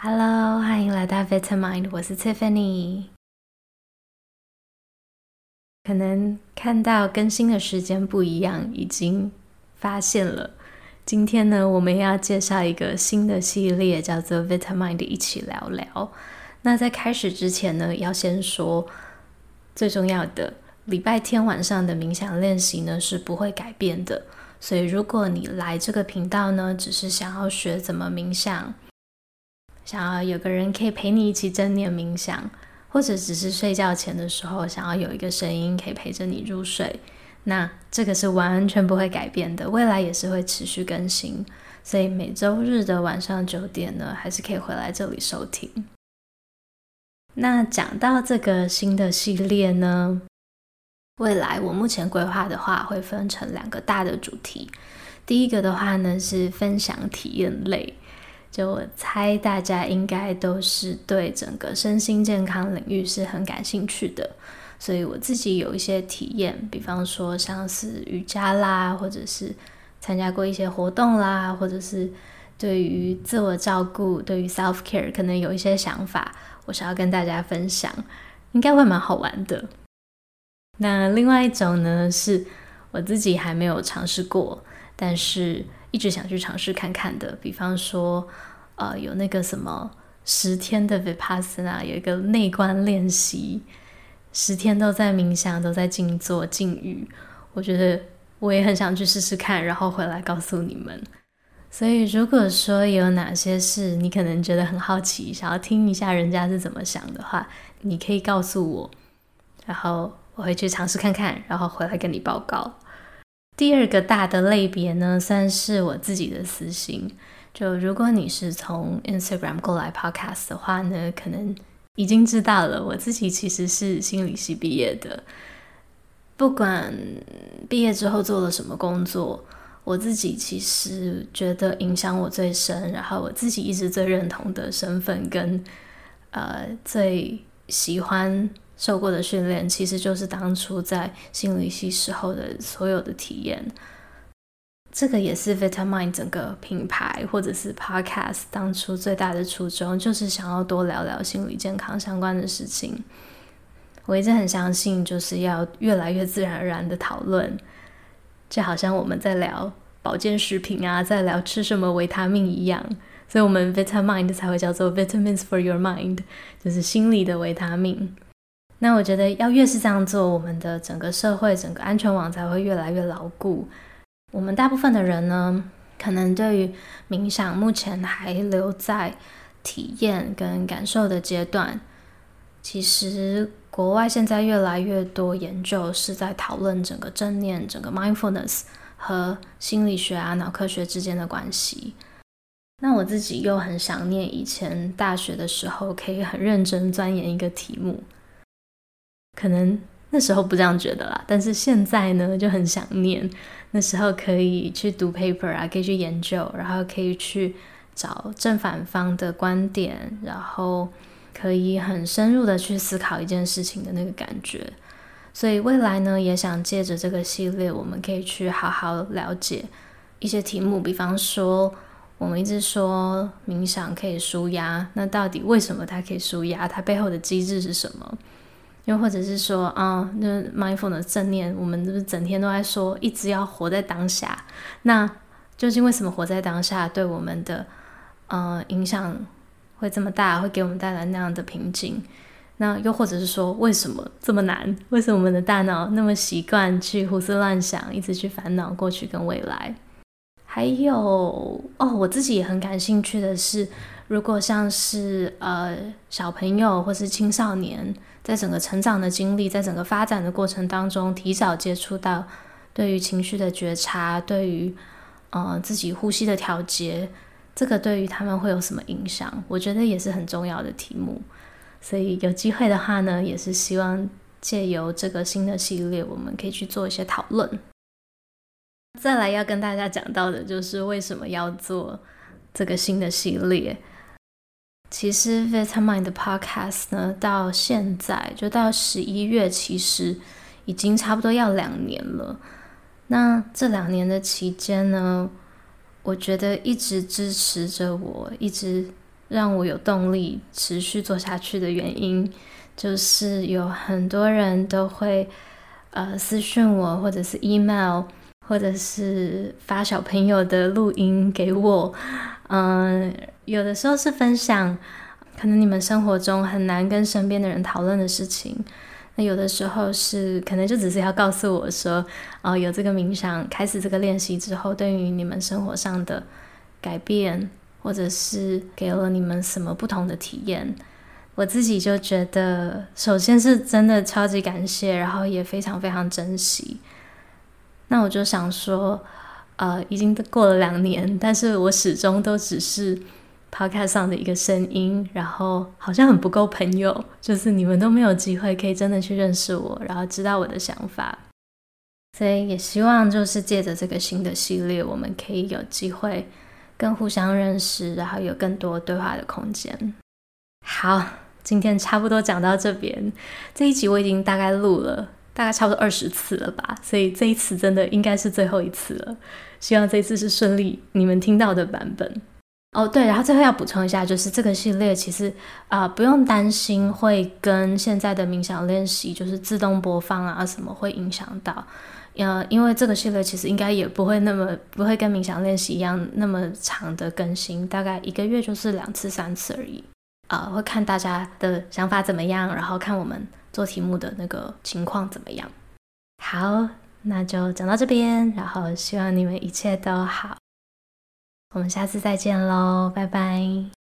Hello，欢迎来到 Vitamin，我是 Tiffany。可能看到更新的时间不一样，已经发现了。今天呢，我们要介绍一个新的系列，叫做 Vitamin，一起聊聊。那在开始之前呢，要先说最重要的，礼拜天晚上的冥想练习呢是不会改变的。所以，如果你来这个频道呢，只是想要学怎么冥想，想要有个人可以陪你一起正念冥想，或者只是睡觉前的时候想要有一个声音可以陪着你入睡，那这个是完全不会改变的，未来也是会持续更新。所以每周日的晚上九点呢，还是可以回来这里收听。那讲到这个新的系列呢，未来我目前规划的话，会分成两个大的主题。第一个的话呢，是分享体验类。就我猜大家应该都是对整个身心健康领域是很感兴趣的，所以我自己有一些体验，比方说像是瑜伽啦，或者是参加过一些活动啦，或者是对于自我照顾、对于 self care 可能有一些想法，我想要跟大家分享，应该会蛮好玩的。那另外一种呢，是我自己还没有尝试过，但是。一直想去尝试看看的，比方说，呃，有那个什么十天的 Vipassana，有一个内观练习，十天都在冥想，都在静坐静语。我觉得我也很想去试试看，然后回来告诉你们。所以，如果说有哪些事你可能觉得很好奇，想要听一下人家是怎么想的话，你可以告诉我，然后我会去尝试看看，然后回来跟你报告。第二个大的类别呢，算是我自己的私心。就如果你是从 Instagram 过来 Podcast 的话呢，可能已经知道了，我自己其实是心理系毕业的。不管毕业之后做了什么工作，我自己其实觉得影响我最深，然后我自己一直最认同的身份跟呃最喜欢。受过的训练其实就是当初在心理系时候的所有的体验，这个也是 Vitamin 整个品牌或者是 Podcast 当初最大的初衷，就是想要多聊聊心理健康相关的事情。我一直很相信，就是要越来越自然而然的讨论，就好像我们在聊保健食品啊，在聊吃什么维他命一样，所以我们 Vitamin 才会叫做 Vitamins for Your Mind，就是心理的维他命。那我觉得，要越是这样做，我们的整个社会、整个安全网才会越来越牢固。我们大部分的人呢，可能对于冥想目前还留在体验跟感受的阶段。其实，国外现在越来越多研究是在讨论整个正念、整个 mindfulness 和心理学啊、脑科学之间的关系。那我自己又很想念以前大学的时候，可以很认真钻研一个题目。可能那时候不这样觉得啦，但是现在呢，就很想念那时候可以去读 paper 啊，可以去研究，然后可以去找正反方的观点，然后可以很深入的去思考一件事情的那个感觉。所以未来呢，也想借着这个系列，我们可以去好好了解一些题目，比方说我们一直说冥想可以舒压，那到底为什么它可以舒压？它背后的机制是什么？又或者是说啊，那 mindfulness 的正念，我们是不是整天都在说，一直要活在当下？那究竟为什么活在当下对我们的呃影响会这么大，会给我们带来那样的瓶颈？那又或者是说，为什么这么难？为什么我们的大脑那么习惯去胡思乱想，一直去烦恼过去跟未来？还有哦，我自己也很感兴趣的是，如果像是呃小朋友或是青少年。在整个成长的经历，在整个发展的过程当中，提早接触到对于情绪的觉察，对于呃自己呼吸的调节，这个对于他们会有什么影响？我觉得也是很重要的题目。所以有机会的话呢，也是希望借由这个新的系列，我们可以去做一些讨论。再来要跟大家讲到的就是为什么要做这个新的系列。其实 Vitamin 的 Podcast 呢，到现在就到十一月，其实已经差不多要两年了。那这两年的期间呢，我觉得一直支持着我，一直让我有动力持续做下去的原因，就是有很多人都会呃私讯我，或者是 email，或者是发小朋友的录音给我。嗯、有的时候是分享可能你们生活中很难跟身边的人讨论的事情，那有的时候是可能就只是要告诉我说，哦、有这个冥想，开始这个练习之后，对于你们生活上的改变。或者是给了你们什么不同的体验，我自己就觉得，首先是真的超级感谢，然后也非常非常珍惜。那我就想说，呃，已经过了两年，但是我始终都只是 Podcast 上的一个声音，然后好像很不够朋友，就是你们都没有机会可以真的去认识我，然后知道我的想法。所以也希望就是借着这个新的系列，我们可以有机会。更互相认识，然后有更多对话的空间。好，今天差不多讲到这边。这一集我已经大概录了大概差不多二十次了吧，所以这一次真的应该是最后一次了。希望这一次是顺利你们听到的版本。哦，对，然后最后要补充一下，就是这个系列其实啊，不用担心会跟现在的冥想练习就是自动播放啊什么会影响到。呃，因为这个系列其实应该也不会那么不会跟冥想练习一样那么长的更新，大概一个月就是两次三次而已。啊、会看大家的想法怎么样，然后看我们做题目的那个情况怎么样。好，那就讲到这边，然后希望你们一切都好。我们下次再见喽，拜拜。